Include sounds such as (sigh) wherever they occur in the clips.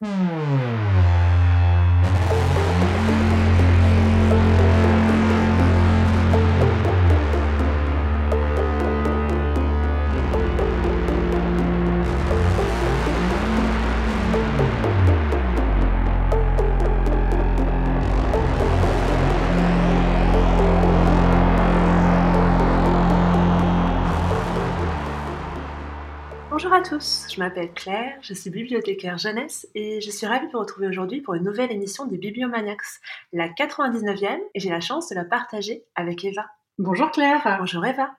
Bonjour tous, je m'appelle Claire, je suis bibliothécaire jeunesse et je suis ravie de vous retrouver aujourd'hui pour une nouvelle émission des Bibliomaniacs, la 99e, et j'ai la chance de la partager avec Eva. Bonjour Claire. Bonjour Eva.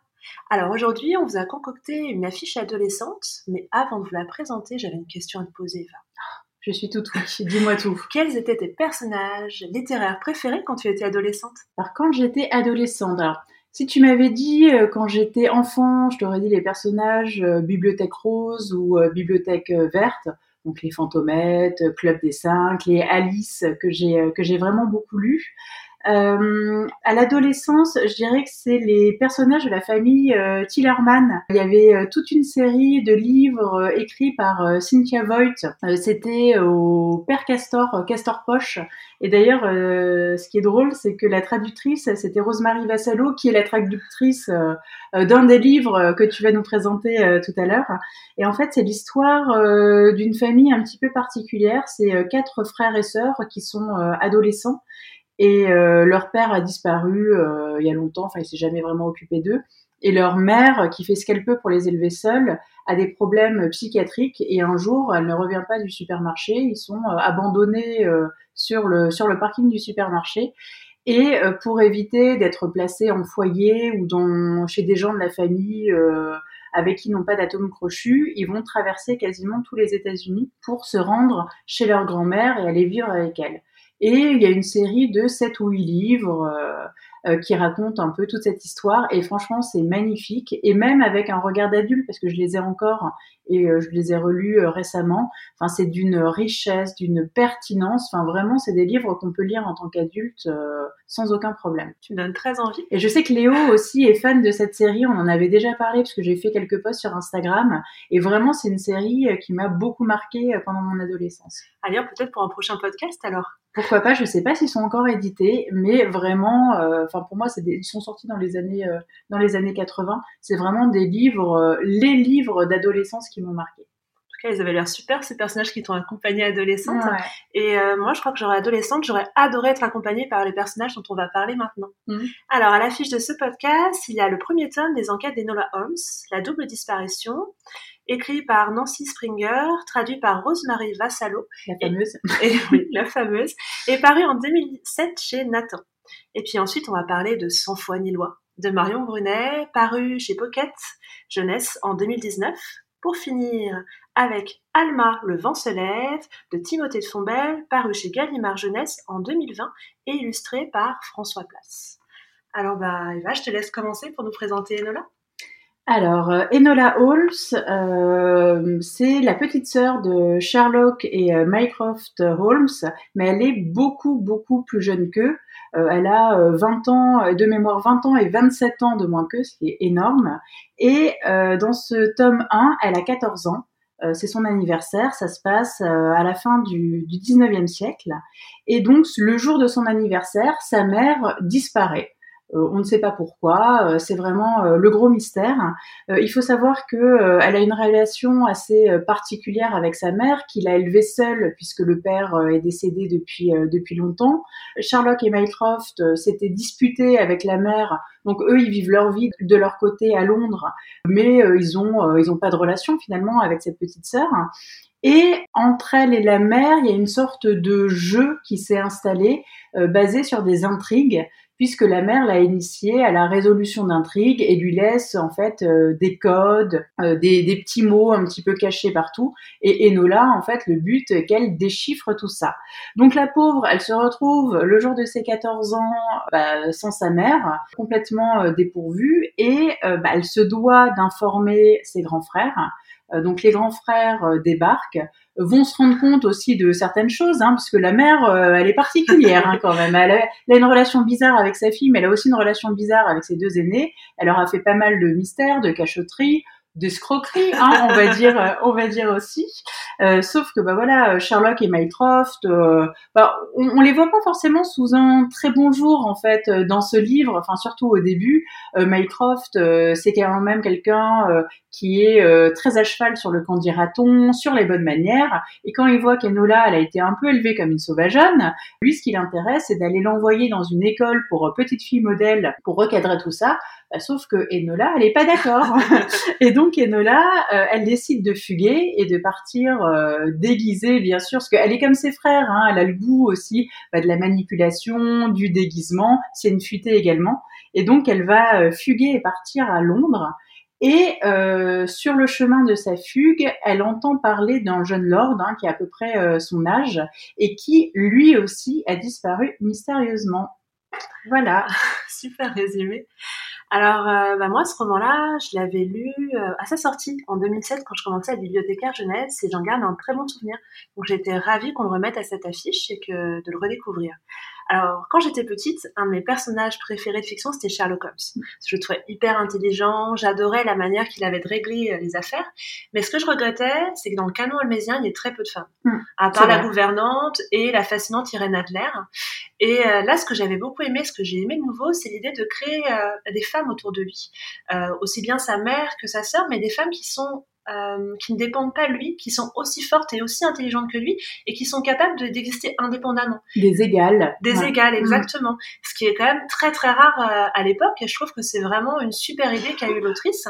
Alors aujourd'hui, on vous a concocté une affiche adolescente, mais avant de vous la présenter, j'avais une question à te poser Eva. Je suis toute oui, dis-moi tout. (laughs) Quels étaient tes personnages littéraires préférés quand tu étais adolescente? Alors quand j'étais adolescente, alors si tu m'avais dit euh, quand j'étais enfant, je t'aurais dit les personnages euh, Bibliothèque Rose ou euh, Bibliothèque Verte, donc les Fantomettes, Club des Cinq, les Alice que j'ai vraiment beaucoup lu. Euh, à l'adolescence, je dirais que c'est les personnages de la famille euh, Tillerman. Il y avait euh, toute une série de livres écrits par Cynthia Voigt. C'était au Père Castor, Castor Poche. Et d'ailleurs, ce qui est drôle, c'est que la traductrice, c'était Rosemary Vassallo, qui est la traductrice d'un des livres que tu vas nous présenter tout à l'heure. Et en fait, c'est l'histoire d'une famille un petit peu particulière. C'est quatre frères et sœurs qui sont adolescents et euh, leur père a disparu euh, il y a longtemps, enfin il s'est jamais vraiment occupé d'eux. Et leur mère, qui fait ce qu'elle peut pour les élever seuls, a des problèmes psychiatriques et un jour, elle ne revient pas du supermarché. Ils sont euh, abandonnés sur le sur le parking du supermarché. Et pour éviter d'être placés en foyer ou dans, chez des gens de la famille avec qui n'ont pas d'atome crochu, ils vont traverser quasiment tous les États-Unis pour se rendre chez leur grand-mère et aller vivre avec elle. Et il y a une série de 7 ou 8 livres euh, euh, qui racontent un peu toute cette histoire. Et franchement, c'est magnifique. Et même avec un regard d'adulte, parce que je les ai encore et euh, je les ai relus récemment. Enfin, c'est d'une richesse, d'une pertinence. Enfin, vraiment, c'est des livres qu'on peut lire en tant qu'adulte sans aucun problème. Tu me donnes très envie. Et je sais que Léo aussi est fan de cette série. On en avait déjà parlé parce que j'ai fait quelques posts sur Instagram. Et vraiment, c'est une série qui m'a beaucoup marqué pendant mon adolescence. À lire peut-être pour un prochain podcast alors. Pourquoi pas Je sais pas s'ils sont encore édités, mais vraiment, euh, enfin pour moi, c'est ils sont sortis dans les années euh, dans les années 80. C'est vraiment des livres, euh, les livres d'adolescence qui m'ont marqué. En tout cas, ils avaient l'air super ces personnages qui t'ont accompagné adolescente. Et moi, je crois que j'aurais adolescente, j'aurais adoré être accompagnée par les personnages dont on va parler maintenant. Mhm. Alors, à l'affiche de ce podcast, il y a le premier tome des enquêtes d'Enola Holmes, La double disparition écrit par Nancy Springer, traduit par Rosemary Vassallo. La fameuse. Et, oui, la fameuse. Et paru en 2007 chez Nathan. Et puis ensuite, on va parler de Sans foi ni loi, de Marion Brunet, paru chez Pocket Jeunesse en 2019. Pour finir avec Alma, le vent se lève, de Timothée de Fombelle, paru chez Gallimard Jeunesse en 2020 et illustré par François Place. Alors, bah, Eva, je te laisse commencer pour nous présenter Enola. Alors, euh, Enola Holmes, euh, c'est la petite sœur de Sherlock et euh, Mycroft Holmes, mais elle est beaucoup, beaucoup plus jeune qu'eux. elle a 20 ans, de mémoire 20 ans et 27 ans de moins qu'eux, ce qui est énorme. Et dans ce tome 1, elle a 14 ans. C'est son anniversaire, ça se passe à la fin du, du 19e siècle. Et donc, le jour de son anniversaire, sa mère disparaît. Euh, on ne sait pas pourquoi. Euh, c'est vraiment euh, le gros mystère. il faut savoir que elle a une relation assez particulière avec sa mère, qu'il a élevée seule puisque le père est décédé depuis depuis longtemps. Sherlock et Mycroft s'étaient disputés avec la mère. Donc eux, ils vivent leur vie de leur côté à Londres, mais ils ont ils ont pas de relation finalement avec cette petite sœur. Et entre elle et la mère, il y a une sorte de jeu qui s'est installé, basé sur des intrigues puisque la mère l'a initiée à la résolution d'intrigues et lui laisse en fait euh, des codes, euh, des, des, petits mots un petit peu cachés partout. Et Enola, en fait, le but qu'elle déchiffre tout ça. Donc la pauvre, elle se retrouve le jour de ses 14 ans bah, sans sa mère, complètement euh, dépourvue, et bah, elle se doit d'informer ses grands frères. Donc les grands frères débarquent vont se rendre compte aussi de certaines choses, hein, parce que la mère, euh, elle est particulière hein, quand même. Elle a, elle a, une relation bizarre avec sa fille, mais elle a aussi une relation bizarre avec ses deux aînés. Elle leur a fait pas mal de mystères, de cachotteries. D'escroquerie, hein, on va dire, euh, on va dire aussi. Euh, sauf que bah voilà, Sherlock et Mycroft, euh, bah, on, on, les voit pas forcément sous un très bon jour en fait dans ce livre. Enfin surtout au début, Mycroft, c'est quand même quelqu'un qui est très à cheval sur le raton, sur les bonnes manières. Et quand il voit qu'Enola, elle a été un peu élevée comme une sauvageonne, lui, ce qui l'intéresse, c'est d'aller l'envoyer dans une école pour petite fille modèle pour recadrer tout ça. Bah, sauf que Enola, elle est pas d'accord. (laughs) et donc Enola, euh, elle décide de fuguer et de partir euh, déguisée, bien sûr, parce qu'elle est comme ses frères. Hein, elle a le goût aussi bah, de la manipulation, du déguisement. C'est une futée également. Et donc elle va euh, fuguer et partir à Londres. Et euh, sur le chemin de sa fugue, elle entend parler d'un jeune lord hein, qui a à peu près son âge et qui lui aussi a disparu mystérieusement. Voilà. (laughs) Super résumé. Alors, euh, bah moi, ce roman-là, je l'avais lu euh, à sa sortie en 2007 quand je commençais à bibliothécaire jeunesse et j'en garde un très bon souvenir. Donc, j'étais ravie qu'on le remette à cette affiche et que de le redécouvrir. Alors, quand j'étais petite, un de mes personnages préférés de fiction, c'était Sherlock Holmes. Je le trouvais hyper intelligent, j'adorais la manière qu'il avait de régler euh, les affaires. Mais ce que je regrettais, c'est que dans le canon holmésien, il y a très peu de femmes. Hmm. à part la gouvernante et la fascinante Irène Adler. Et euh, là, ce que j'avais beaucoup aimé, ce que j'ai aimé de nouveau, c'est l'idée de créer euh, des femmes autour de lui. aussi bien sa mère que sa sœur, mais des femmes qui sont euh, qui ne dépendent pas de lui, qui sont aussi fortes et aussi intelligentes que lui, et qui sont capables d'exister indépendamment. Des égales. Des égales, mm. exactement. Ce qui est quand même très très rare euh, à l'époque, et je trouve que c'est vraiment une super idée qu'a eu l'autrice.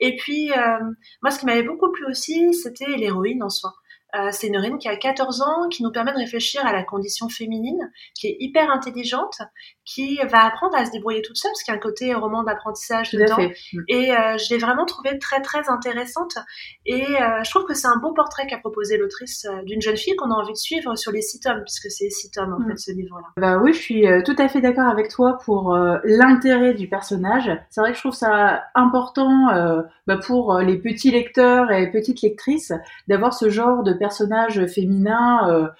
Et puis, euh, moi, ce qui m'avait beaucoup plu aussi, c'était l'héroïne en soi. Euh, c'est une héroïne qui a 14 ans, qui nous permet de réfléchir à la condition féminine, qui est hyper intelligente, qui va apprendre à se débrouiller toute seule, parce qu'il y a un côté roman d'apprentissage dedans. Mm. Et euh, je l'ai vraiment trouvée très très intéressante. Et euh, je trouve que c'est un beau portrait qu'a proposé l'autrice euh, d'une jeune fille qu'on a envie de suivre sur les six tomes, puisque c'est six tomes en mm. fait ce livre-là. Bah oui, je suis tout à fait d'accord avec toi pour l'intérêt du personnage. C'est vrai que je trouve ça important bah, pour les petits lecteurs et petites lectrices d'avoir ce genre de personnage féminin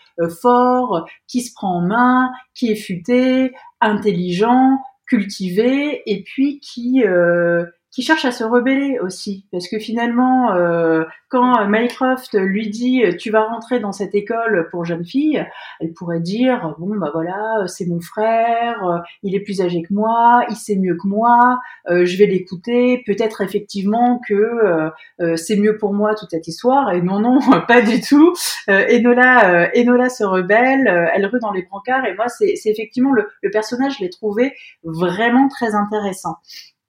fort, qui se prend en main, qui est futé, intelligent, cultivé, et puis qui euh, qui cherche à se rebeller aussi, parce que finalement, euh, quand Mycroft lui dit tu vas rentrer dans cette école pour jeunes filles, elle pourrait dire bon bah voilà c'est mon frère, il est plus âgé que moi, il sait mieux que moi, euh, je vais l'écouter, peut-être effectivement que euh, c'est mieux pour moi toute cette histoire, et non non (laughs) pas du tout. Enola, Enola se rebelle, elle rue dans les brancards, et moi c'est effectivement le, le personnage, je l'ai trouvé vraiment très intéressant.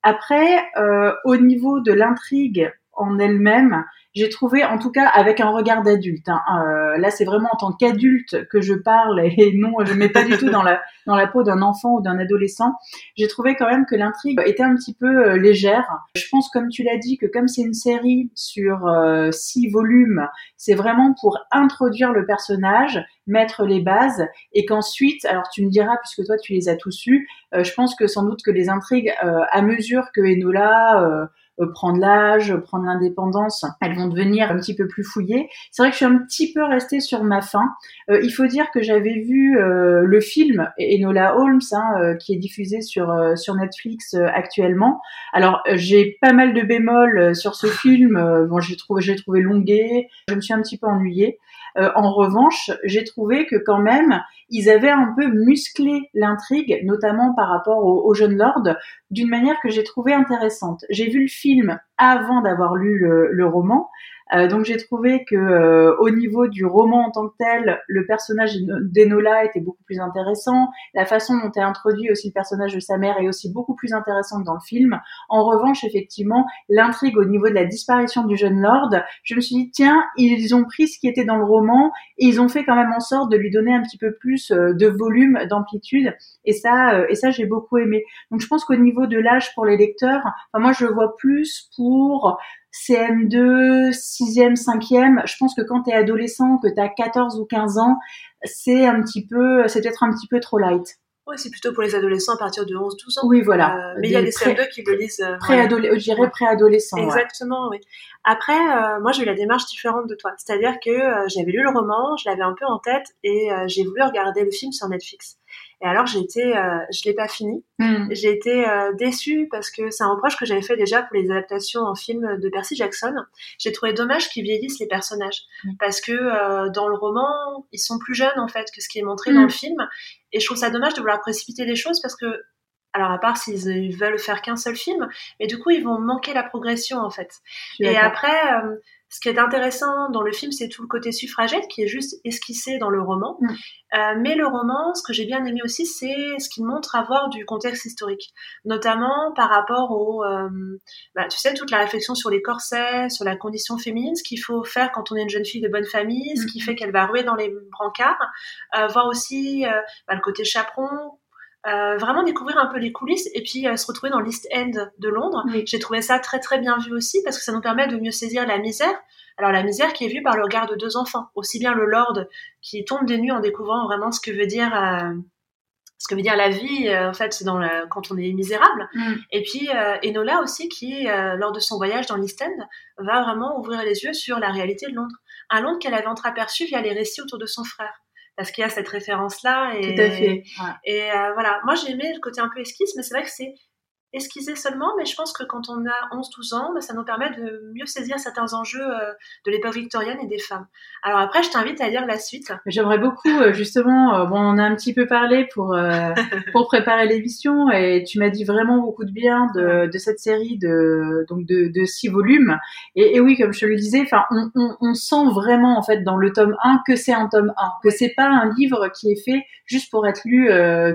Après, euh, au niveau de l'intrigue en elle-même, j'ai trouvé, en tout cas avec un regard d'adulte, hein, euh, là c'est vraiment en tant qu'adulte que je parle et (laughs) non, je ne mets pas du tout dans la, dans la peau d'un enfant ou d'un adolescent, j'ai trouvé quand même que l'intrigue était un petit peu euh, légère. Je pense, comme tu l'as dit, que comme c'est une série sur euh, six volumes, c'est vraiment pour introduire le personnage, mettre les bases et qu'ensuite, alors tu me diras, puisque toi tu les as tous eus, je pense que sans doute que les intrigues, à mesure que Enola prendre l'âge, prendre l'indépendance, elles vont devenir un petit peu plus fouillées. C'est vrai que je suis un petit peu restée sur ma faim. Euh, il faut dire que j'avais vu euh, le film Enola Holmes, hein, qui est diffusé sur sur Netflix actuellement. Alors j'ai pas mal de bémols sur ce film. bon, j'ai trouvé j'ai trouvé longué. Je me suis un petit peu ennuyée. Euh, en revanche, j'ai trouvé que quand même, ils avaient un peu musclé l'intrigue, notamment par rapport au, au jeune lord, d'une manière que j'ai trouvé intéressante. J'ai vu le film film avant d'avoir lu le roman, euh, donc j'ai trouvé que euh, au niveau du roman en tant que tel, le personnage d'Enola était beaucoup plus intéressant. La façon dont est introduit aussi le personnage de sa mère est aussi beaucoup plus intéressante dans le film. En revanche, effectivement, l'intrigue au niveau de la disparition du jeune lord, je me suis dit tiens, ils ont pris ce qui était dans le roman et ils ont fait quand même en sorte de lui donner un petit peu plus euh, de volume, d'amplitude. Et ça, et ça j'ai beaucoup aimé. Donc je pense qu'au niveau de l'âge pour les lecteurs, moi je le vois plus pour CM2, 6e, 5e, je pense que quand tu es adolescent, que tu as 14 ou 15 ans, c'est un petit peu, c'est peut-être un petit peu trop light. Oui, c'est plutôt pour les adolescents à partir de 11-12 ans. Oui, voilà. Euh, mais il y a des CM2 qui le lisent. Euh, je dirais préadolescent. Exactement, oui. Après, euh, moi, j'ai eu la démarche différente de toi. C'est-à-dire que j'avais lu le roman, je l'avais un peu en tête et j'ai voulu regarder le film sur Netflix. Et alors j'ai été, euh, je l'ai pas fini. Hmm. J'ai été euh, déçue parce que c'est un reproche que j'avais fait déjà pour les adaptations en film de Percy Jackson. J'ai trouvé dommage qu'ils vieillissent les personnages hmm. parce que euh, dans le roman ils sont plus jeunes en fait que ce qui est montré dans le film. Et je trouve ça dommage de vouloir précipiter les choses parce que alors à part s'ils veulent faire qu'un seul film, mais du coup ils vont manquer la progression en fait. Et après, euh, ce qui est intéressant dans le film, c'est tout le côté suffragette qui est juste esquissé dans le roman. Mm. Euh, mais le roman, ce que j'ai bien aimé aussi, c'est ce qu'il montre avoir du contexte historique, notamment par rapport au, euh, bah, tu sais, toute la réflexion sur les corsets, sur la condition féminine, ce qu'il faut faire quand on est une jeune fille de bonne famille, ce qui mm. fait qu'elle va rouer dans les brancards, voir aussi bah, le côté chaperon, euh, vraiment découvrir un peu les coulisses et puis euh, se retrouver dans l'East End de Londres. J'ai trouvé ça très très bien vu aussi parce que ça nous permet de mieux saisir la misère. Alors la misère qui est vue par le regard de deux enfants, aussi bien le Lord qui tombe des nues en découvrant vraiment ce que veut dire euh, ce que veut dire la vie en fait dans quand on est misérable. Mm. Et puis Enola aussi qui lors de son voyage dans l'East End va vraiment ouvrir les yeux sur la réalité de Londres, un Londres qu'elle avait entreaperçu via les récits autour de son frère parce qu'il y a cette référence-là. Et, Tout à fait. Et euh, voilà, moi j'ai aimé le côté un peu esquisse, mais c'est vrai que c'est esquisser seulement, mais je pense que quand on a 11-12 ans, bah, ça nous permet de mieux saisir certains enjeux euh, de l'époque victorienne et des femmes. Alors après, je t'invite à lire la suite. J'aimerais beaucoup, euh, justement, euh, bon, on a un petit peu parlé pour, (laughs) pour préparer l'émission et tu m'as dit vraiment beaucoup de bien de, de cette série de, donc de, de six volumes. Et, et, oui, comme je te le disais, on, on, sent vraiment, en fait, dans le tome 1 que c'est un tome 1, que c'est pas un livre qui est fait juste pour être lu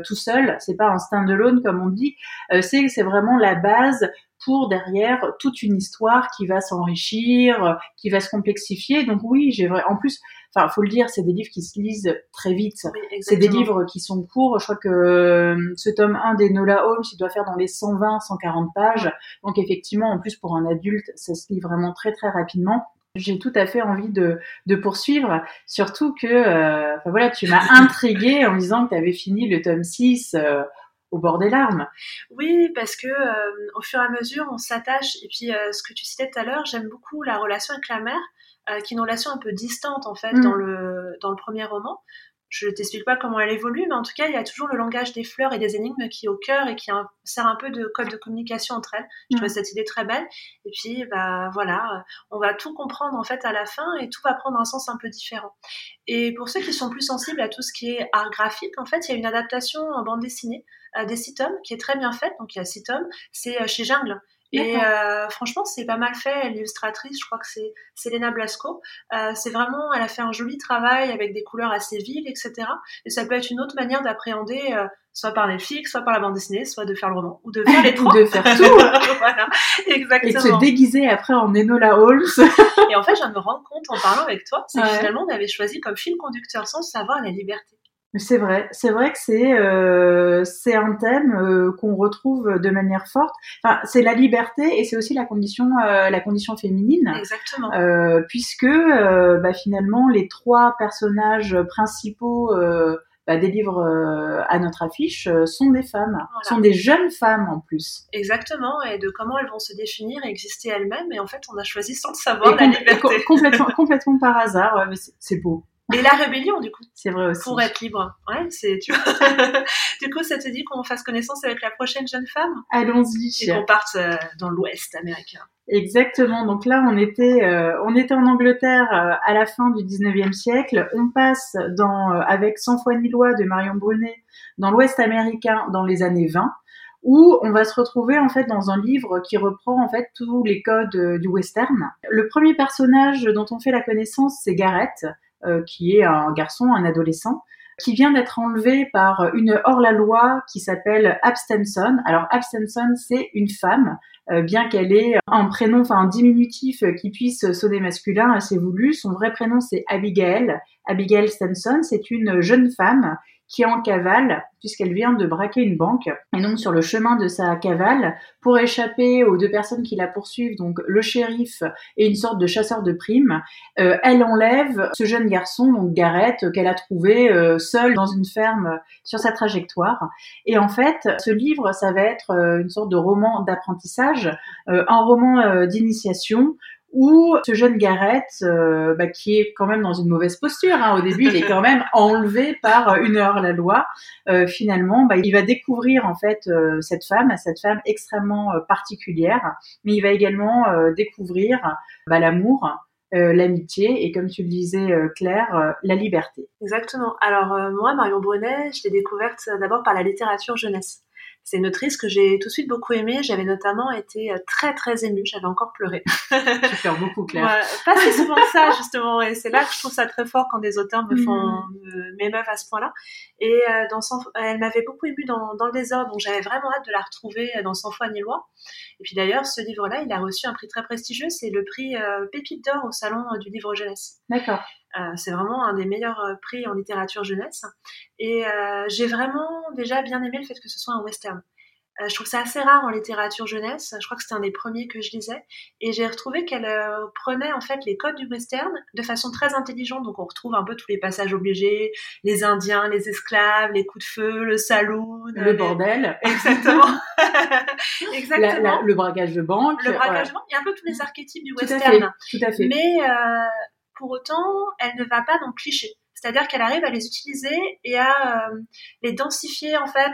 tout seul, c'est pas un stand-alone comme on dit, c'est vraiment la base pour derrière toute une histoire qui va s'enrichir, qui va se complexifier. Donc oui, j'ai vrai. En plus, enfin, faut le dire, c'est des livres qui se lisent très vite. c'est des livres qui sont courts. Je crois que euh, ce tome 1 des Nola Holmes, il doit faire dans les 120, 140 pages. Donc effectivement, en plus pour un adulte, ça se lit vraiment très très rapidement. J'ai tout à fait envie de, de poursuivre, surtout que, euh, enfin voilà, tu m'as (laughs) intrigué en me disant que tu avais fini le tome 6 au bord des larmes. Oui, parce que euh, au fur et à mesure, on s'attache. Et puis, euh, ce que tu citais tout à l'heure, j'aime beaucoup la relation avec la mère, euh, qui est une relation un peu distante en fait mm. dans le dans le premier roman. Je t'explique pas comment elle évolue, mais en tout cas, il y a toujours le langage des fleurs et des énigmes qui est au cœur et qui sert un peu de code de communication entre elles. Je trouve cette idée très belle. Et puis, bah voilà, on va tout comprendre en fait à la fin et tout va prendre un sens un peu différent. Et pour ceux qui sont plus sensibles à tout ce qui est art graphique, en fait, il y a une adaptation en bande dessinée des six tomes qui est très bien faite. Donc il y a six tomes, c'est euh, chez Jungle. Et euh, franchement, c'est pas mal fait. L'illustratrice, je crois que c'est Selena Blasco. Euh, c'est vraiment, elle a fait un joli travail avec des couleurs assez vives, etc. Et ça peut être une autre manière d'appréhender, euh, soit par Netflix, soit par la bande dessinée, soit de faire le roman, ou de faire (laughs) les trois. de faire (laughs) tout. voilà, exactement. Et se déguiser après en Enola Holmes. et en fait, je viens de me rendre compte en parlant avec toi, c'est que finalement, on avait choisi comme fil conducteur sans savoir la liberté. C'est vrai, c'est vrai que c'est euh, c'est un thème euh, qu'on retrouve de manière forte. Enfin, c'est la liberté et c'est aussi la condition euh, la condition féminine. Exactement. Puisque bah, finalement les trois personnages principaux bah, des livres à notre affiche sont des femmes, sont des jeunes femmes en plus. Exactement, et de comment elles vont se définir et exister elles-mêmes. Et en fait, on a choisi sans le savoir la liberté. complètement complètement par hasard. Ouais, mais c'est beau. Et la rébellion, du coup. C'est vrai aussi. Pour être libre. Ouais, c'est, tu vois. (laughs) du coup, ça te dit qu'on fasse connaissance avec la prochaine jeune femme? Allons-y. Et qu'on parte euh, dans l'Ouest américain. Exactement. Donc là, on était, euh, on était en Angleterre euh, à la fin du 19e siècle. On passe dans, avec Sans foi ni loi de Marion Brunet dans l'Ouest américain dans les années 20 où on va se retrouver en fait dans un livre qui reprend en fait tous les codes du western. Le premier personnage dont on fait la connaissance, c'est Garrett, euh, qui est un garçon, un adolescent, qui vient d'être enlevé par une hors-la-loi qui s'appelle Abstenson. Alors Abstenson, c'est une femme, euh, bien qu'elle ait un prénom, enfin un diminutif qui puisse sonner masculin, assez voulu. Son vrai prénom, c'est Abigail. Abigail Stenson, c'est une jeune femme qui est en cavale puisqu'elle vient de braquer une banque. Et donc sur le chemin de sa cavale, pour échapper aux deux personnes qui la poursuivent, donc le shérif et une sorte de chasseur de primes, euh, elle enlève ce jeune garçon, donc Garrett, qu'elle a trouvé euh, seul dans une ferme sur sa trajectoire. Et en fait, ce livre, ça va être euh, une sorte de roman d'apprentissage, un roman d'initiation où ce jeune Garrett, euh, bah, qui est quand même dans une mauvaise posture, hein, au début, il est quand même enlevé par une heure la loi. Euh, finalement, bah, il va découvrir en fait euh, cette femme, cette femme extrêmement particulière, mais il va également découvrir bah, l'amour. l'amitié et comme tu le disais Claire, la liberté. Exactement. Alors moi, Marion Brunet, je l'ai découverte d'abord par la littérature jeunesse. C'est une autrice que j'ai tout de suite beaucoup aimée. J'avais notamment été euh, très très émue. J'avais encore pleuré. tu pleures beaucoup, Claire. pas si souvent que ça, justement. Et c'est là que je trouve ça très fort quand des auteurs me font mm. m'émeuvent à ce point-là. Et euh, dans son, elle m'avait beaucoup émue dans, dans le désordre. Donc j'avais vraiment hâte de la retrouver dans Sans foi ni loi. Et puis d'ailleurs, ce livre-là, il a reçu un prix très prestigieux. C'est le prix euh, Pépite d'or au salon du livre jeunesse. D'accord. Euh, c'est vraiment un des meilleurs euh, prix en littérature jeunesse. Et euh, j'ai vraiment déjà bien aimé le fait que ce soit un western. je trouve ça assez rare en littérature jeunesse. Je crois que c'était un des premiers que je lisais. Et j'ai retrouvé qu'elle prenait en fait les codes du western de façon très intelligente. Donc on retrouve un peu tous les passages obligés, les Indiens, les esclaves, les coups de feu, le saloon. Le bordel. (laughs) Exactement. (laughs) Exactement. le braquage de banque. Le braquage de banque. Il y a un peu tous les archétypes du western. tout à fait. Mais pour autant, elle ne va pas dans le cliché. C'est-à-dire qu'elle arrive à les utiliser et à euh, les densifier en fait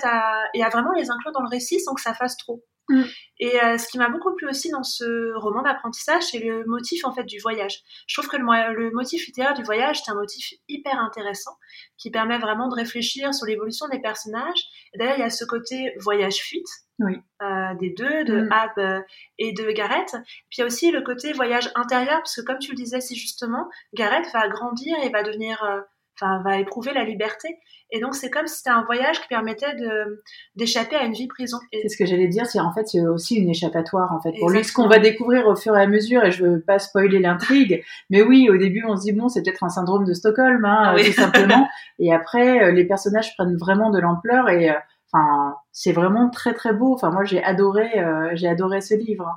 et à vraiment les inclure dans le récit sans que ça fasse trop. Mm. Et euh, ce qui m'a beaucoup plu aussi dans ce roman d'apprentissage, c'est le motif en fait du voyage. Je trouve que le, le motif littéraire du voyage, c'est un motif hyper intéressant qui permet vraiment de réfléchir sur l'évolution des personnages. D'ailleurs, il y a ce côté voyage-fuite oui. euh, des deux, de mm. Ab euh, et de Gareth. Puis il y a aussi le côté voyage intérieur, parce que comme tu le disais si justement, Gareth va grandir et va devenir, euh, enfin, va éprouver la liberté. Et donc c'est comme si c'était un voyage qui permettait de d'échapper à une vie prison. C'est ce que j'allais dire, c'est en fait c'est aussi une échappatoire en fait pour lui. Ce qu'on va découvrir au fur et à mesure, et je veux pas spoiler l'intrigue, mais oui, au début on se dit bon c'est peut-être un syndrome de Stockholm, hein, tout simplement. (laughs) et après les personnages prennent vraiment de l'ampleur et Enfin, c'est vraiment très très beau. Enfin, moi j'ai adoré, euh, j'ai adoré ce livre.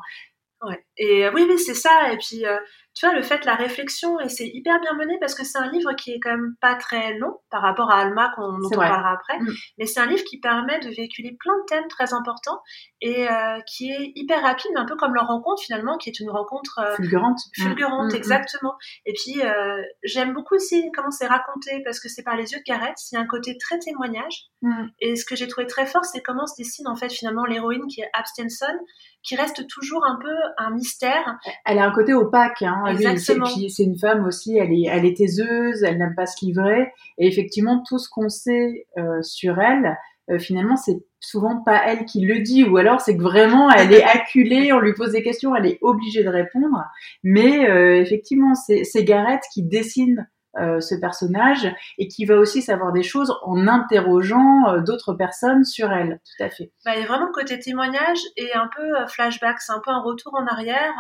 Ouais. Et euh, oui, oui, c'est ça. Et puis, euh, tu vois, le fait, la réflexion, et c'est hyper bien mené parce que c'est un livre qui est quand même pas très long par rapport à Alma, qu'on, dont on parlera après. Mm. Mais c'est un livre qui permet de véhiculer plein de thèmes très importants et euh, qui est hyper rapide, un peu comme leur rencontre finalement, qui est une rencontre euh, fulgurante. Fulgurante, mm, mm, exactement. Et puis, euh, j'aime beaucoup aussi comment c'est raconté parce que c'est par les yeux de Gareth. Il y a un côté très témoignage. Et ce que j'ai trouvé très fort, c'est comment se dessine en fait finalement l'héroïne qui est Abstenson, qui reste toujours un peu un mystère. Elle a un côté opaque. Hein. Exactement. Et puis c'est une femme aussi, elle est, elle est taiseuse, elle n'aime pas se livrer. Et effectivement, tout ce qu'on sait euh, sur elle, euh, finalement, c'est souvent pas elle qui le dit, ou alors c'est que vraiment elle est (laughs) acculée, on lui pose des questions, elle est obligée de répondre. Mais euh, effectivement, c'est Gareth qui dessine euh, ce personnage et qui va aussi savoir des choses en interrogeant euh, d'autres personnes sur elle. Tout à fait. Bah, il y a vraiment le côté témoignage et un peu euh, flashback, c'est un peu un retour en arrière.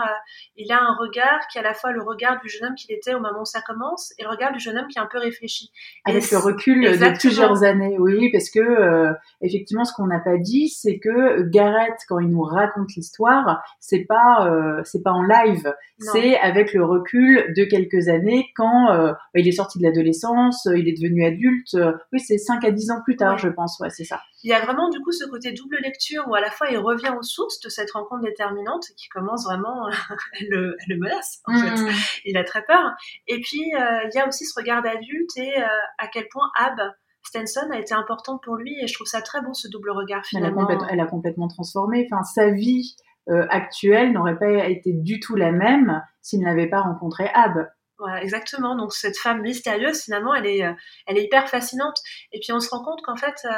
il a un regard qui est à la fois le regard du jeune homme qu'il était au moment où ça commence et le regard du jeune homme qui est un peu réfléchi. Avec le recul de plusieurs années, oui, parce que effectivement, ce qu'on n'a pas dit, c'est que Gareth, quand il nous raconte l'histoire, c'est pas c'est pas en live, c'est avec le recul de quelques années quand il est sorti de l'adolescence, euh, il est devenu adulte. Euh, oui, c'est 5 à 10 ans plus tard, je pense. Ouais, c'est ça. Il y a vraiment du coup ce côté double lecture où à la fois il revient aux sources de cette rencontre déterminante qui commence vraiment, (laughs) elle, le, elle, le, menace en fait. Mm. Il a très peur. Et puis euh, il y a aussi ce regard d'adulte et à quel point Ab Stenson a été importante pour lui et je trouve ça très beau ce double regard finalement. Elle a, elle a complètement transformé. Enfin, sa vie actuelle n'aurait pas été du tout la même s'il n'avait pas rencontré Ab. Voilà, exactement. Donc cette femme mystérieuse, finalement, elle est, euh, elle est hyper fascinante. Et puis on se rend compte qu'en fait, euh,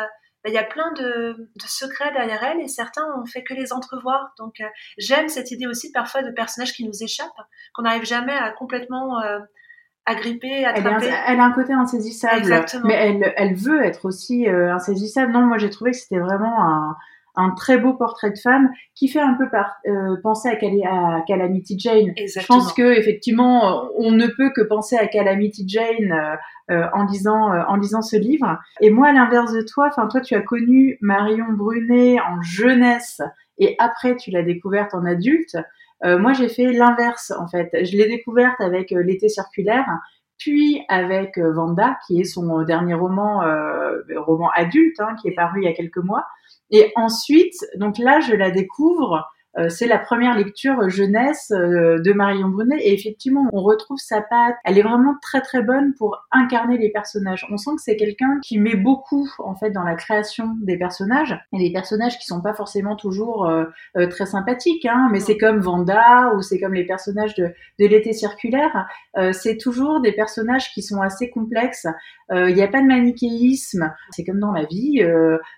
bah, il y a plein de, secrets derrière elle et certains on fait que les entrevoir. Donc euh, j'aime cette idée aussi parfois de personnages qui nous échappent, qu'on n'arrive jamais à complètement agripper, attraper. Elle, elle, a un côté insaisissable, Exactement. mais elle, elle veut être aussi insaisissable. Non, moi j'ai trouvé que c'était vraiment un un très beau portrait de femme qui fait un peu par, euh, penser à, à, Calamity Jane. Je pense que effectivement, on ne peut que penser à Calamity Jane euh, euh en lisant euh, en lisant ce livre. Et moi, à l'inverse de toi, enfin toi, tu as connu Marion Brunet en jeunesse et après tu l'as découverte en adulte. moi, j'ai fait l'inverse en fait. Je l'ai découverte avec l'été circulaire puis avec Vanda, qui est son dernier roman, euh, roman adulte, hein, qui est paru il y a quelques mois. Et ensuite, donc là, je la découvre c'est la première lecture jeunesse euh, de Marion Brunet et effectivement on retrouve sa patte. Elle est vraiment très très bonne pour incarner les personnages. On sent que c'est quelqu'un qui met beaucoup en fait dans la création des personnages et des personnages qui sont pas forcément toujours euh, très sympathiques, hein, mais c'est comme Vanda ou c'est comme les personnages de, de l'été circulaire. c'est toujours des personnages qui sont assez complexes. Il n'y a pas de manichéisme. C'est comme dans la vie.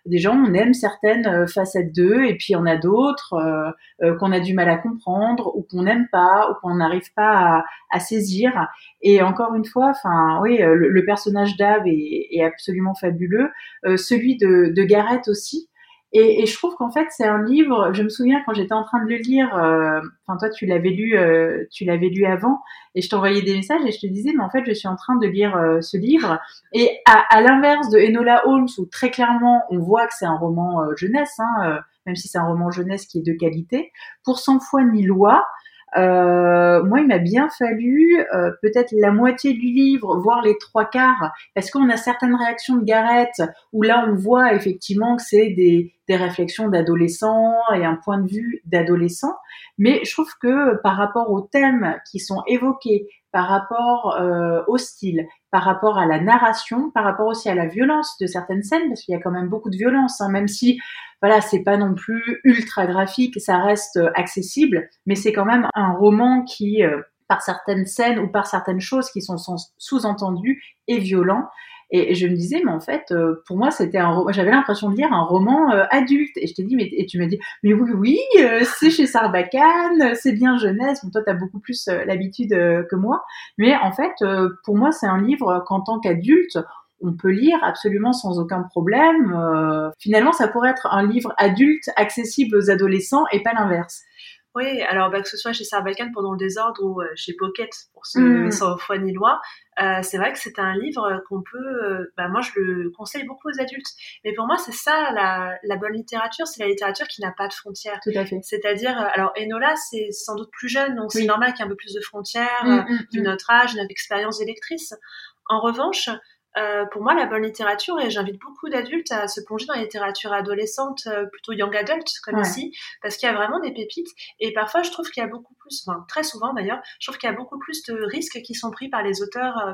des gens on aime certaines facettes d'eux et puis on a d'autres euh, qu'on a du mal à comprendre ou qu'on n'aime pas ou qu'on n'arrive pas à, saisir. Et encore une fois, enfin oui, euh, le, personnage d'Ave est, absolument fabuleux, euh, celui de, de Gareth aussi. Et, je trouve qu'en fait, c'est un livre. Je me souviens quand j'étais en train de le lire. Enfin, toi, tu l'avais lu, tu l'avais lu avant, et je t'envoyais des messages et je te disais, mais en fait, je suis en train de lire ce livre. Et à, l'inverse de Enola Holmes, où très clairement, on voit que c'est un roman jeunesse. Hein, même si c'est un roman jeunesse qui est de qualité. Pour Sans foi ni loi, euh, moi, il m'a bien fallu euh, peut-être la moitié du livre, voire les trois quarts, parce qu'on a certaines réactions de Gareth où là, on voit effectivement que c'est des, des réflexions d'adolescents et un point de vue d'adolescent. Mais je trouve que par rapport aux thèmes qui sont évoqués, par rapport euh, au style, par rapport à la narration, par rapport aussi à la violence de certaines scènes, parce qu'il y a quand même beaucoup de violence, hein, même si voilà, c'est pas non plus ultra graphique, ça reste euh, accessible, mais c'est quand même un roman qui, euh, par certaines scènes ou par certaines choses qui sont sous-entendues, est violent. Et je me disais, mais en fait, euh, pour moi, c'était un, j'avais l'impression de lire un roman adulte. Et je t'ai dit, mais et tu m'as dit, mais oui, oui, c'est chez Sarbacane, c'est bien jeunesse. Bon, toi, t'as beaucoup plus l'habitude que moi. Mais en fait, pour moi, c'est un livre qu'en tant qu'adulte, on peut lire absolument sans aucun problème. Euh, finalement, ça pourrait être un livre adulte accessible aux adolescents et pas l'inverse. Oui, alors bah, que ce soit chez Sarbacane pendant le désordre ou euh, chez Pocket pour ceux mm. sans foi ni loi, euh, c'est vrai que c'est un livre qu'on peut. bah, moi, je le conseille beaucoup aux adultes. Mais pour moi, c'est ça la, bonne littérature, c'est la littérature qui n'a pas de frontières. Tout à fait. C'est-à-dire, alors Enola, c'est sans doute plus jeune, donc c'est normal qu'il y ait un peu plus de frontières, mm, mm, du notre âge, notre expérience d'électrice. En revanche, euh, pour moi, la bonne littérature, et j'invite beaucoup d'adultes à se plonger dans la littérature adolescente, euh, plutôt young adult comme ici, parce qu'il y a vraiment des pépites. Et parfois, je trouve qu'il y a beaucoup plus, enfin très souvent d'ailleurs, je trouve qu'il y a beaucoup plus de risques qui sont pris par les auteurs euh,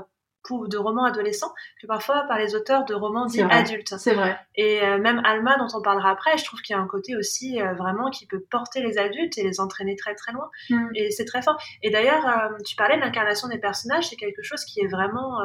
de romans adolescents que parfois par les auteurs de romans dits adultes. C'est vrai. Et même Alma, dont on parlera après, je trouve qu'il y a un côté aussi vraiment qui peut porter les adultes et les entraîner très très loin. Mm. Et c'est très fort. Et d'ailleurs, tu parlais de l'incarnation des personnages, c'est quelque chose qui est vraiment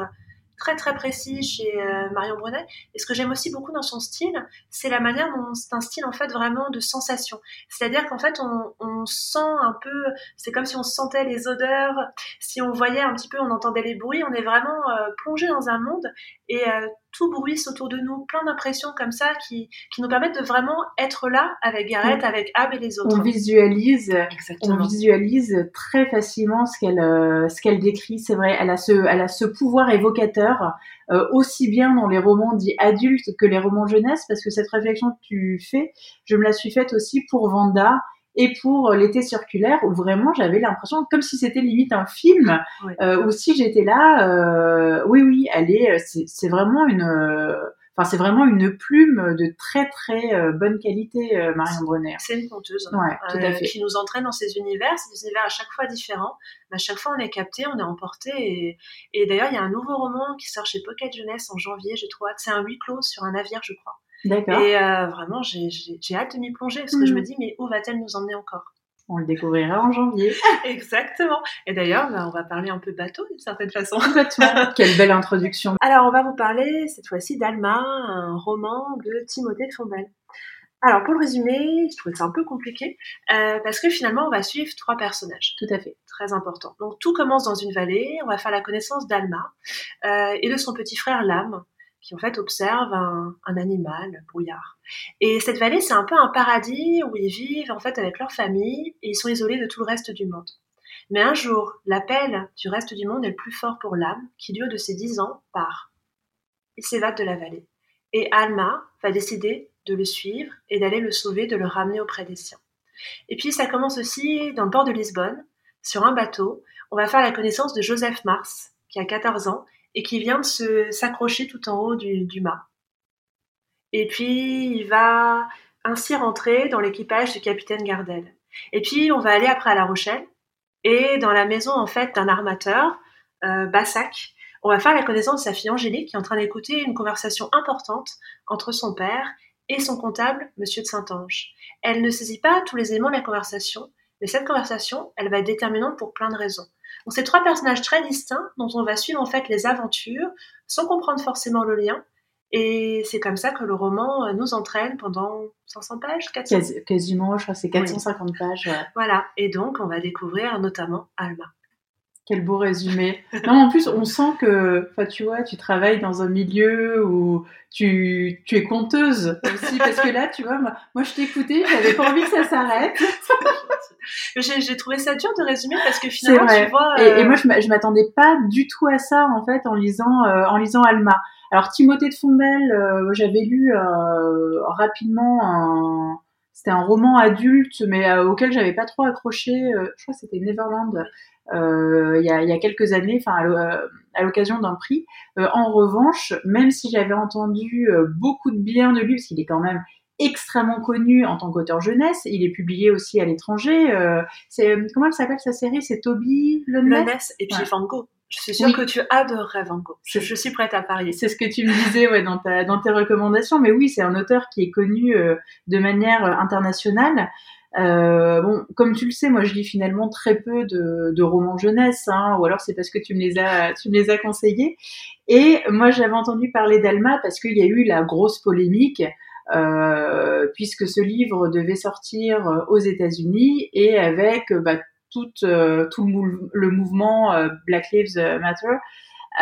très très précis chez euh, Marion Brunet. Et ce que j'aime aussi beaucoup dans son style, c'est la manière dont c'est un style en fait vraiment de sensation. C'est-à-dire qu'en fait on, sent un peu, c'est comme si on sentait les odeurs, si on voyait un petit peu, on entendait les bruits, on est vraiment euh, plongé dans un monde et euh, tout bruisse autour de nous, plein d'impressions comme ça qui, qui, nous permettent de vraiment être là avec Gareth, avec Ab et les autres. On visualise, on visualise très facilement ce qu'elle euh, ce qu'elle décrit. C'est vrai, elle a ce elle a ce pouvoir évocateur euh, aussi bien dans les romans dits adultes que les romans jeunesse, parce que cette réflexion que tu fais, je me la suis faite aussi pour Vanda et pour l'été circulaire où vraiment j'avais l'impression comme si c'était limite un film euh, ou si j'étais là euh, oui oui elle est c'est vraiment une enfin c'est vraiment une plume de très très euh, bonne qualité euh, Marion Brenner. C'est une conteuse ouais, tout à fait. qui nous entraîne dans ces univers c'est des univers à chaque fois différents. Mais à chaque fois on est capté on est emporté et, et d'ailleurs il y a un nouveau roman qui sort chez Pocket Jeunesse en janvier j'ai trop hâte. C'est un huis clos sur un navire je crois. Et euh, vraiment, j'ai hâte de m'y plonger parce que je me mm. dis, mais où va-t-elle nous emmener encore? On le découvrira en janvier. (laughs) Exactement. Et d'ailleurs, bah, on va parler un peu bateau d'une certaine façon. (laughs) Quelle belle introduction. Alors, on va vous parler cette fois-ci d'Alma, un roman de Timothée de Fombelle. Alors, pour le résumer, je trouvais ça un peu compliqué euh, parce que finalement, on va suivre trois personnages. Tout à fait. Très important. Donc, tout commence dans une vallée. On va faire la connaissance d'Alma euh, et de son petit frère Lame, qui en fait observe un, animal, brouillard. Et cette vallée, c'est un peu un paradis où ils vivent en fait avec leur famille et ils sont isolés de tout le reste du monde. Mais un jour, l'appel du reste du monde est le plus fort pour l'âme, qui dure de ses dix ans, part. Il s'évade de la vallée. Et Alma va décider de le suivre et d'aller le sauver, de le ramener auprès des siens. Et puis ça commence aussi dans le port de Lisbonne, sur un bateau. On va faire la connaissance de Joseph Mars, qui a 14 ans et qui vient de se s'accrocher tout en haut du, mât. Et puis il va ainsi rentrer dans l'équipage du capitaine Gardel. Et puis on va aller après à La Rochelle et dans la maison en fait d'un armateur, euh, Bassac, on va faire la connaissance de sa fille Angélique qui est en train d'écouter une conversation importante entre son père et son comptable, Monsieur de Saint-Ange. Elle ne saisit pas tous les éléments de la conversation, mais cette conversation, elle va être déterminante pour plein de raisons. Donc c'est trois personnages très distincts dont on va suivre en fait les aventures sans comprendre forcément le lien. Et c'est comme ça que le roman euh, nous entraîne pendant 500 pages, 400 Quasiment, je crois que c'est 450 pages. Voilà, et donc on va découvrir notamment Alma. Quel beau résumé. Non, en plus, on sent que, tu vois, tu travailles dans un milieu où tu, tu es conteuse aussi, parce que là, tu vois, moi, moi je t'écoutais, j'avais pas envie que ça s'arrête. j'ai trouvé ça dur de résumer parce que finalement, tu vois. Et, moi, je m'attendais pas du tout à ça, en fait, en lisant, euh, en lisant Alma. Alors, Timothée de Fombelle, euh, j'avais lu euh, rapidement un c'était un roman adulte, mais auquel j'avais pas trop accroché. je crois que c'était Neverland euh, il, y a, il, y a, quelques années, enfin à l'occasion d'un prix. Euh, en revanche, même si j'avais entendu euh, beaucoup de bien de lui, parce qu'il est quand même extrêmement connu en tant qu'auteur jeunesse. Il est publié aussi à l'étranger. Euh, c'est comment elle s'appelle sa série? C'est Toby Loness? Et puis. Je suis sûre que tu adorerais Van Gogh. Je, je, suis prête à parier. C'est ce que tu me disais ouais, dans, ta, dans tes recommandations. Mais oui, c'est un auteur qui est connu de manière internationale. Euh, bon, comme tu le sais, moi je lis finalement très peu de, de romans jeunesse, hein, ou alors c'est parce que tu me les as, tu me les as conseillés. Et moi j'avais entendu parler d'Alma parce qu'il y a eu la grosse polémique. Euh, puisque ce livre devait sortir euh, aux États-Unis et avec bah, tout, euh, tout le, mouvement Black Lives Matter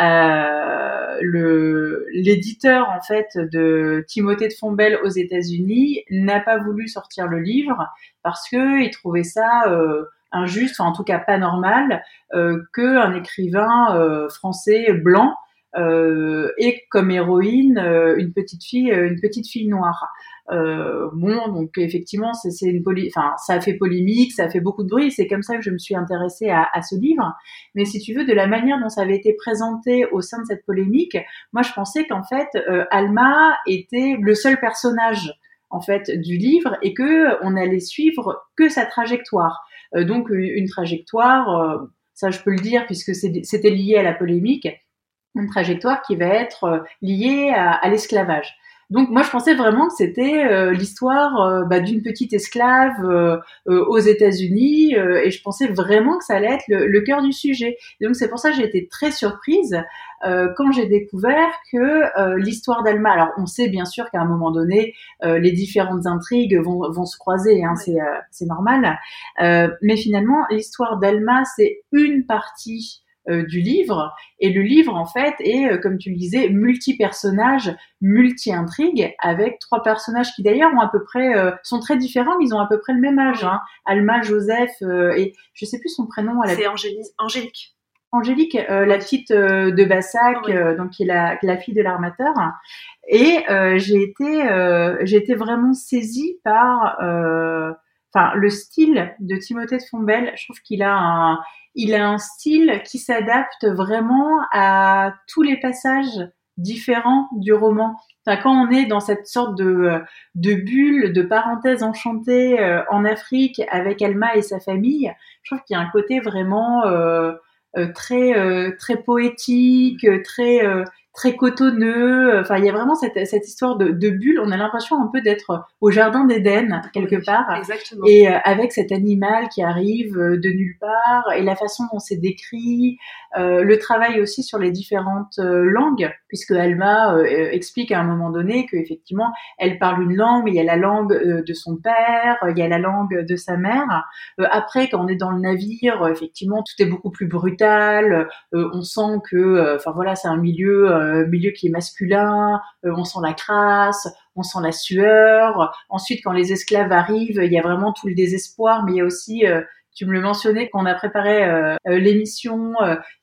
euh, le l'éditeur en fait de Timothée de Fombelle aux États-Unis n'a pas voulu sortir le livre parce que il trouvait ça euh, injuste, en tout cas pas normal, euh, que un écrivain euh, français blanc euh, ait comme héroïne euh, une petite fille, une petite fille noire. Euh, bon, donc effectivement, c'est une enfin, ça a fait polémique, ça a fait beaucoup de bruit. C'est comme ça que je me suis intéressée à, ce livre. Mais si tu veux, de la manière dont ça avait été présenté au sein de cette polémique, moi, je pensais qu'en fait, euh, Alma était le seul personnage en fait du livre et que on allait suivre que sa trajectoire. Euh, donc une trajectoire, euh, ça je peux le dire puisque c'était lié à la polémique, une trajectoire qui va être liée à l'esclavage. Donc moi je pensais vraiment que c'était euh, l'histoire euh, bah, d'une petite esclave euh, aux États-Unis et je pensais vraiment que ça allait être le, cœur du sujet. donc c'est pour ça que j'ai été très surprise quand j'ai découvert que l'histoire d'Alma. Alors on sait bien sûr qu'à un moment donné les différentes intrigues vont, vont se croiser, hein, c'est normal. mais finalement l'histoire d'Alma c'est une partie euh, du livre. Et le livre, en fait, est, euh, comme tu le disais, multi-personnages, multi-intrigues, avec trois personnages qui d'ailleurs ont à peu près, euh, sont très différents, mais ils ont à peu près le même âge. Hein. Alma, Joseph, et je sais plus son prénom. C'est Angélique. Angélique, la petite de Bassac, donc qui est la, la fille de l'armateur. Et j'ai été, j'ai été vraiment saisie par, enfin, le style de Timothée de Fombelle. Je trouve qu'il a un, il a un style qui s'adapte vraiment à tous les passages différents du roman. quand on est dans cette sorte de, de bulle, de parenthèse enchantée euh, en Afrique avec Alma et sa famille, je trouve qu'il y a un côté vraiment euh, euh, très très poétique, très très cotonneux. Enfin, il y a vraiment cette, cette histoire de, de bulle. On a l'impression un peu d'être au jardin d'Éden quelque part. Exactement. Et euh, avec cet animal qui arrive euh, de nulle part et la façon dont c'est décrit, euh, le travail aussi sur les différentes langues, puisque Alma explique à un moment donné qu'effectivement elle parle une langue, mais il y a la langue de son père, il y a la langue de sa mère. après, quand on est dans le navire, effectivement, tout est beaucoup plus brutal. on sent que, enfin voilà, c'est un milieu euh, milieu qui est masculin, euh, on sent la crasse, on sent la sueur. Ensuite, quand les esclaves arrivent, il y a vraiment tout le désespoir, mais il y a aussi euh, tu me le mentionnais quand on a préparé l'émission,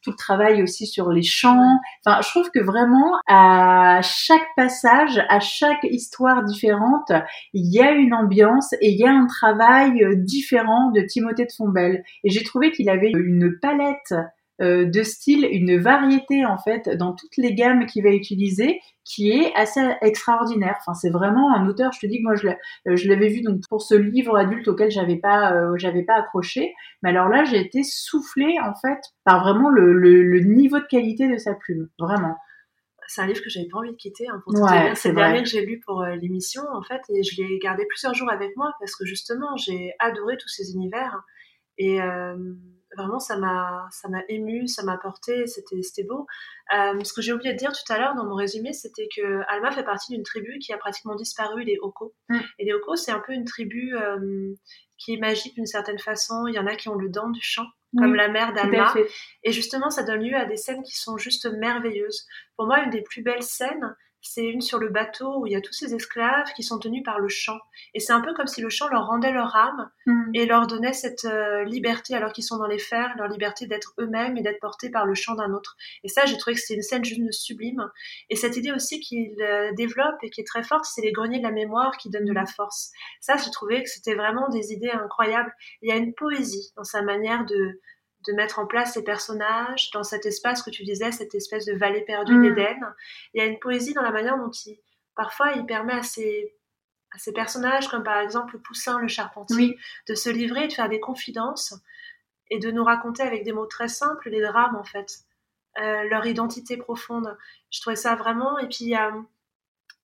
tout le travail aussi sur les chants. Enfin, je trouve que vraiment à chaque passage, à chaque histoire différente, il y a une ambiance et il y a un travail différent de Timothée de Fombelle. Et j'ai trouvé qu'il avait une palette euh, de style, une variété en fait dans toutes les gammes qu'il va utiliser qui est assez extraordinaire. Enfin, c'est vraiment un auteur. Je te dis que moi, je euh, l'avais vu donc pour ce livre adulte auquel j'avais pas, euh, j'avais pas accroché. Mais alors là, j'ai été soufflée en fait par vraiment le, le, niveau de qualité de sa plume, vraiment. C'est un livre que j'avais pas envie de quitter. Hein, pour ouais, c'est le dernier que j'ai lu pour l'émission en fait, et je l'ai gardé plusieurs jours avec moi parce que justement, j'ai adoré tous ces univers et vraiment ça m'a ça m'a ému, ça m'a porté, c'était c'était beau. Euh, ce que j'ai oublié de dire tout à l'heure dans mon résumé, c'était que Alma fait partie d'une tribu qui a pratiquement disparu, les Oko. Mm. Et les Oko, c'est un peu une tribu euh, qui est magique d'une certaine façon. Il y en a qui ont le don du chant, comme la mère d'Alma. Et justement, ça donne lieu à des scènes qui sont juste merveilleuses. Pour moi, une des plus belles scènes, c'est une sur le bateau où il y a tous ces esclaves qui sont tenus par le chant. Et c'est un peu comme si le chant leur rendait leur âme mm. et leur donnait cette euh, liberté, alors qu'ils sont dans les fers, leur liberté d'être eux-mêmes et d'être portés par le chant d'un autre. Et ça, j'ai trouvé que c'était une scène juste sublime. Et cette idée aussi qu'il euh, développe et qui est très forte, c'est les greniers de la mémoire qui donnent de la force. Ça, j'ai trouvé que c'était vraiment des idées incroyables. Il y a une poésie dans sa manière de, de mettre en place ces personnages dans cet espace que tu disais, cette espèce de vallée perdue mm. d'Éden. Il y a une poésie dans la manière dont il, parfois, il permet à ces, à ces personnages, comme par exemple Poussin le charpentier, de se livrer, de faire des confidences et de nous raconter avec des mots très simples les drames, en fait, euh, leur identité profonde. Je trouvais ça vraiment, et puis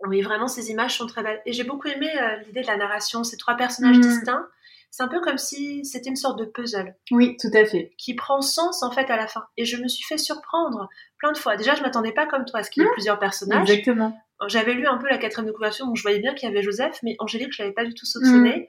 oui, vraiment, ces images sont très belles. Et j'ai beaucoup aimé euh, l'idée de la narration, ces trois personnages mm. distincts c'est un peu comme si c'était une sorte de puzzle. Oui, tout à fait. Qui prend sens en fait à la fin. Et je me suis fait surprendre plein de fois. Déjà, je m'attendais pas comme toi à ce qu'il y ait mmh. plusieurs personnages. Exactement. J'avais lu un peu la quatrième de couverture, donc je voyais bien qu'il y avait Joseph, mais Angélique, je l'avais pas du tout soupçonné. Mmh.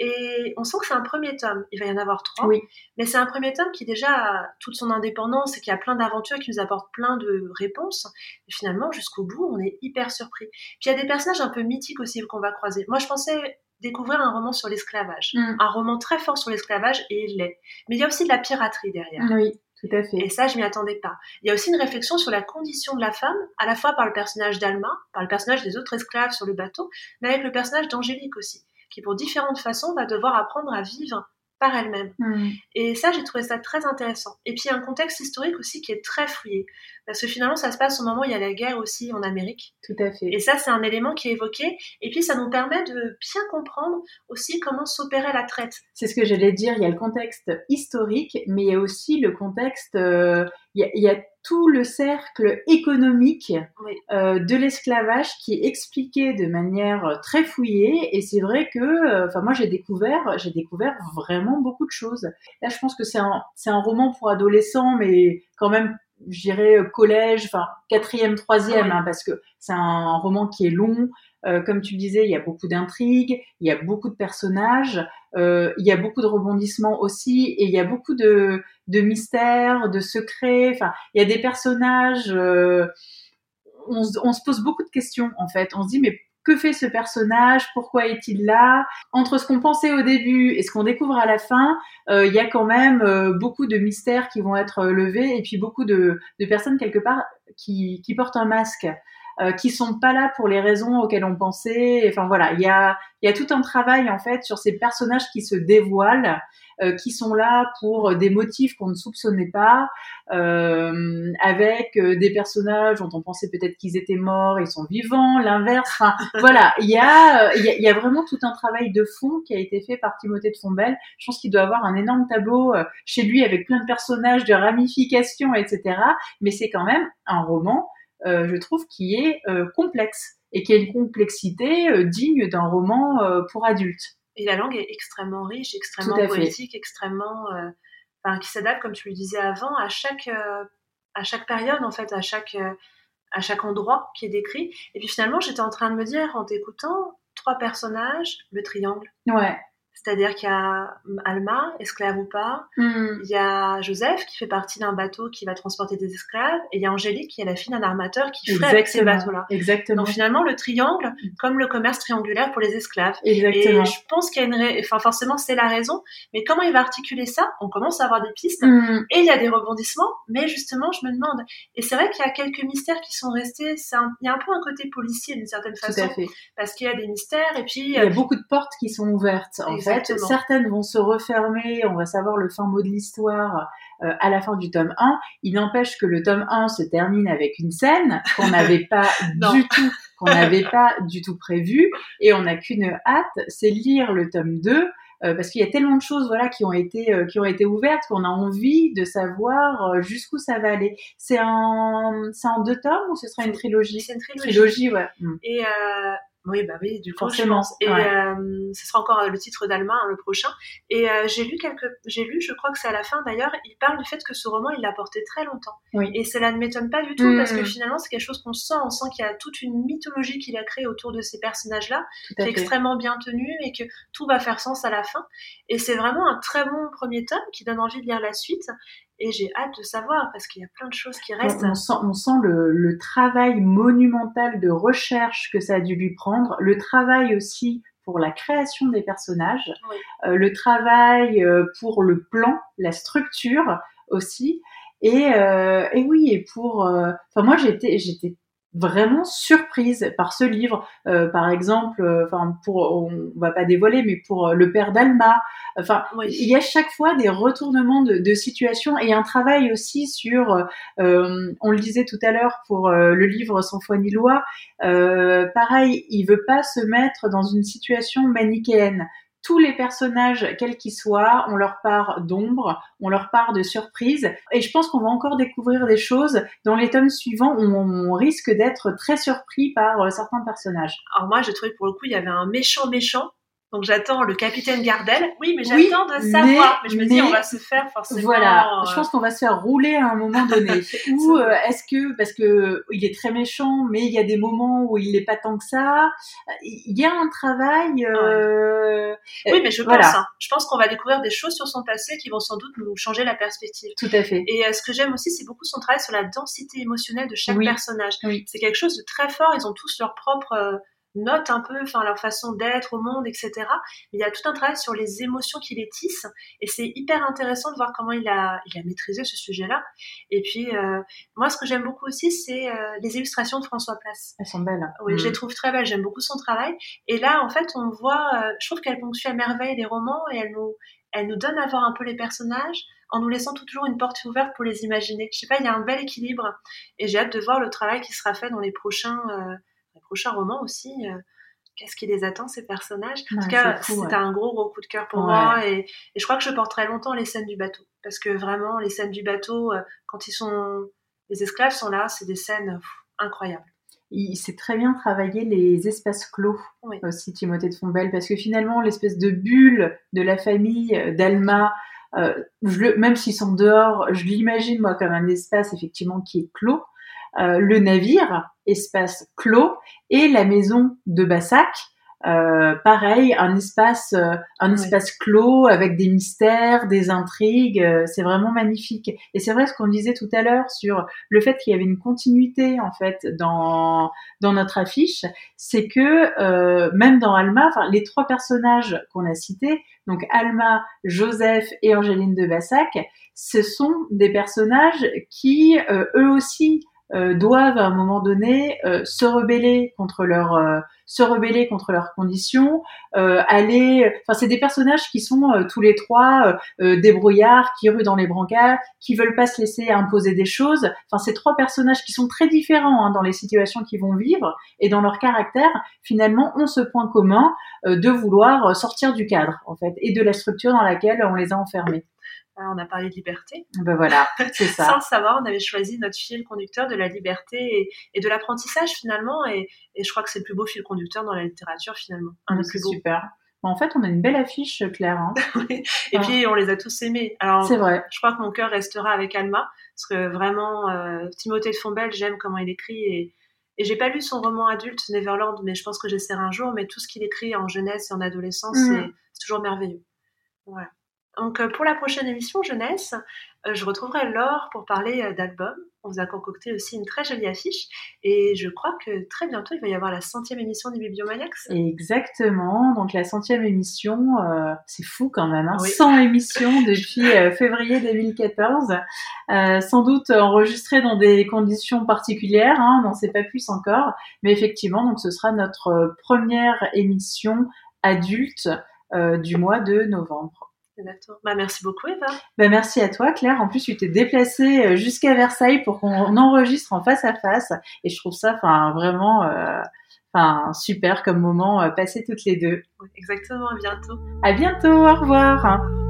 Et on sent que c'est un premier tome. Il va y en avoir trois. Oui. Mais c'est un premier tome qui déjà a toute son indépendance et qui a plein d'aventures, qui nous apporte plein de réponses. Et finalement, jusqu'au bout, on est hyper surpris. Puis il y a des personnages un peu mythiques aussi qu'on va croiser. Moi, je pensais découvrir un roman sur l'esclavage. Mm. Un roman très fort sur l'esclavage et il l'est. Mais il y a aussi de la piraterie derrière. Oui, tout à fait. Et ça, je m'y attendais pas. Il y a aussi une réflexion sur la condition de la femme, à la fois par le personnage d'Alma, par le personnage des autres esclaves sur le bateau, mais avec le personnage d'Angélique aussi, qui pour différentes façons va devoir apprendre à vivre par elle-même. Mm. Et ça, j'ai trouvé ça très intéressant. Et puis, il y a un contexte historique aussi qui est très fouillé. Parce que finalement, ça se passe au moment où il y a la guerre aussi en Amérique. Tout à fait. Et ça, c'est un élément qui est évoqué. Et puis, ça nous permet de bien comprendre aussi comment s'opérait la traite. C'est ce que j'allais dire. Il y a le contexte historique, mais il y a aussi le contexte. Euh, il, y a, tout le cercle économique euh, de l'esclavage qui est expliqué de manière très fouillée. Et c'est vrai que, euh, enfin, moi, j'ai découvert, j'ai découvert vraiment beaucoup de choses. Là, je pense que c'est un, c'est un roman pour adolescents, mais quand même je dirais collège, enfin quatrième, troisième, hein, parce que c'est un roman qui est long. Euh, comme tu disais, il y a beaucoup d'intrigues, il y a beaucoup de personnages, euh, il y a beaucoup de rebondissements aussi, et il y a beaucoup de, de mystères, de secrets. Enfin, il y a des personnages. Euh, on, on, se pose beaucoup de questions en fait. On se dit mais que fait ce personnage, pourquoi est-il là? Entre ce qu'on pensait au début et ce qu'on découvre à la fin, il y a quand même beaucoup de mystères qui vont être levés et puis beaucoup de, personnes quelque part qui, portent un masque. Euh, qui sont pas là pour les raisons auxquelles on pensait. Enfin voilà, il y a, y a tout un travail en fait sur ces personnages qui se dévoilent euh, qui sont là pour des motifs qu'on ne soupçonnait pas, euh, avec euh, des personnages dont on pensait peut-être qu'ils étaient morts, ils sont vivants, l'inverse. Enfin, (laughs) voilà, il y a, il y, a, vraiment tout un travail de fond qui a été fait par Timothée de Fombelle. Je pense qu'il doit avoir un énorme tableau chez lui avec plein de personnages, de ramifications, etc. Mais c'est quand même un roman, je trouve, qui est complexe et qui a une complexité digne d'un roman pour adultes. Et la langue est extrêmement riche, extrêmement poétique, extrêmement, euh, enfin, qui s'adapte, comme tu le disais avant, à chaque, euh, à chaque période, en fait, à chaque, euh, à chaque endroit qui est décrit. Et puis finalement, j'étais en train de me dire, en t'écoutant, trois personnages, le triangle. Ouais. C'est-à-dire qu'il y a Alma, esclave ou pas, hmm. il y a Joseph qui fait partie d'un bateau qui va transporter des esclaves, et il y a Angélique qui est la fille d'un armateur qui ferait avec ces bateaux-là. Exactement. Donc finalement, le triangle, comme le commerce triangulaire pour les esclaves. Exactement. Et je pense qu'il y a une, enfin forcément c'est la raison, mais comment il va articuler ça? On commence à avoir des pistes, hmm. et il y a des rebondissements, mais justement, je me demande. Et c'est vrai qu'il y a quelques mystères qui sont restés. Il y a un peu un côté policier d'une certaine façon, Tout à fait. parce qu'il y a des mystères, et puis il y a beaucoup de portes qui sont ouvertes. En certaines vont se refermer, on va savoir le fin mot de l'histoire à la fin du tome 1. Il n'empêche que le tome 1 se termine avec une scène qu'on n'avait (laughs) pas du tout qu'on n'avait pas du tout prévu et on n'a qu'une hâte, c'est lire le tome 2 euh, parce qu'il y a tellement de choses voilà qui ont été euh, qui ont été ouvertes qu'on a envie de savoir euh, jusqu'où ça va aller. C'est en deux tomes ou ce sera une trilogie? C'est une trilogie. Trilogie, ouais. Mm. Et oui, bah oui, du coup, Forcément, Et euh, ce sera encore le titre d'Alma, hein, le prochain. Et euh, j'ai lu quelques, j'ai lu, je crois que c'est à la fin d'ailleurs, il parle du fait que ce roman, il l'a porté très longtemps. Oui. Et cela ne m'étonne pas du tout parce que Mm. finalement, c'est quelque chose qu'on sent. On sent qu'il y a toute une mythologie qu'il a créée autour de ces personnages-là, qui est fait. extrêmement bien tenue et que tout va faire sens à la fin. Et c'est vraiment un très bon premier tome qui donne envie de lire la suite. Et j'ai hâte de savoir parce qu'il y a plein de choses qui restent. On, on sent, on sent le, le travail monumental de recherche que ça a dû lui prendre, le travail aussi pour la création des personnages, Oui. euh, le travail euh, pour le plan, la structure aussi, et, euh, et oui, et pour, euh, enfin moi j'étais, j'étais vraiment surprise par ce livre. Euh, par exemple, euh, enfin pour, on va pas dévoiler, mais pour euh, le père d'Alma, enfin Oui. il y a chaque fois des retournements de, de situation et un travail aussi sur, euh, on le disait tout à l'heure pour le livre Sans foi ni loi, euh, pareil, il veut pas se mettre dans une situation manichéenne. Tous les personnages, quels qu'ils soient, ont leur part d'ombre, ont leur part de surprise. Et je pense qu'on va encore découvrir des choses dans les tomes suivants où on risque d'être très surpris par euh, certains personnages. Alors moi, j'ai trouvé que pour le coup, il y avait un méchant méchant. Donc j'attends le capitaine Gardel. Oui, mais Oui, j'attends de savoir. Mais, je me dis, on va se faire forcément. Voilà, euh, je pense qu'on va se faire rouler à un moment (laughs) donné. Ou euh, est-ce que parce que il est très méchant, mais il y a des moments où il n'est pas tant que ça. Il y a un travail. euh, Oui, mais je pense. hein. Je pense qu'on va découvrir des choses sur son passé qui vont sans doute nous changer la perspective. Tout à fait. Et euh, ce que j'aime aussi, c'est beaucoup son travail sur la densité émotionnelle de chaque Oui. personnage. Oui. C'est quelque chose de très fort. Ils ont tous leur propre euh, note un peu, enfin leur façon d'être au monde, etc. Mais il y a tout un travail sur les émotions qui les tissent. Et c'est hyper intéressant de voir comment il a, il a maîtrisé ce sujet-là. Et puis, euh, moi, ce que j'aime beaucoup aussi, c'est euh, les illustrations de François Place. Elles sont belles. Oui, Mm. je les trouve très belles. J'aime beaucoup son travail. Et là, en fait, on voit, euh, je trouve qu'elle ponctue à merveille les romans et elle nous, elle nous donne à voir un peu les personnages en nous laissant toujours une porte ouverte pour les imaginer. Je sais pas, il y a un bel équilibre. Et j'ai hâte de voir le travail qui sera fait dans les prochains, euh, les prochains romans aussi. euh, Qu'est-ce qui les attend, ces personnages? En Ouais, tout cas, c'est ouais. un gros, gros coup de cœur pour Ouais. moi. Et, et je crois que je porterai longtemps les scènes du bateau. Parce que vraiment, les scènes du bateau, euh, quand ils sont, les esclaves sont là, c'est des scènes pff, incroyables. Il sait très bien travailler les espaces clos Oui. aussi, Timothée de Fombelle, parce que finalement, l'espèce de bulle de la famille euh, d'Alma, euh, je le- même s'ils sont dehors, je l'imagine moi comme un espace effectivement qui est clos. Euh, le navire, espace clos, et la maison de Bassac, euh, pareil, un espace, euh, un espace clos avec des mystères, des intrigues. euh, c'est vraiment magnifique. Et c'est vrai ce qu'on disait tout à l'heure sur le fait qu'il y avait une continuité en fait dans dans notre affiche, c'est que même dans Alma, les trois personnages qu'on a cités, donc Alma, Joseph et Angéline de Bassac, ce sont des personnages qui eux aussi doivent à un moment donné euh, se rebeller contre leur euh, se rebeller contre leurs conditions, euh, aller. Enfin, c'est des personnages qui sont euh, tous les trois euh, euh, débrouillards, qui ruent dans les brancards, qui veulent pas se laisser imposer des choses. Enfin, c'est trois personnages qui sont très différents hein, dans les situations qu'ils vont vivre et dans leur caractère. Finalement, ont ce point commun euh, de vouloir sortir du cadre, en fait, et de la structure dans laquelle on les a enfermés. Ah, On a parlé de liberté. Ben voilà, c'est ça. (laughs) Sans le savoir, on avait choisi notre fil conducteur de la liberté et, et de l'apprentissage finalement. Et, et je crois que c'est le plus beau fil conducteur dans la littérature finalement. Un des C'est plus beaux. super. En fait, on a une belle affiche, Claire. hein. (laughs) et Ah. puis on les a tous aimés. Alors C'est vrai. je crois que mon cœur restera avec Alma parce que vraiment euh, Timothée de Fombelle, j'aime comment il écrit et, et j'ai pas lu son roman adulte Neverland, mais je pense que j'essaierai un jour. Mais tout ce qu'il écrit en jeunesse et en adolescence, c'est c'est toujours merveilleux. Voilà. Donc euh, pour la prochaine émission jeunesse, euh, je retrouverai Laure pour parler euh, d'albums. On vous a concocté aussi une très jolie affiche et je crois que très bientôt il va y avoir la centième émission des Bibliomaniacs. Exactement. Donc la centième émission, euh, c'est fou quand même. Hein. Oui. 100 émissions (laughs) depuis euh, février 2014. Euh, sans doute enregistrées dans des conditions particulières. Hein, on n'en sait pas plus encore. Mais effectivement, donc ce sera notre première émission adulte du mois de novembre. Exactement. Bah, merci beaucoup, Eva. Bah, merci à toi, Claire. En plus, tu t'es déplacée euh, jusqu'à Versailles pour qu'on enregistre en face à face. Et je trouve ça vraiment euh, super comme moment euh, passé toutes les deux. Exactement, à bientôt. À bientôt, au revoir.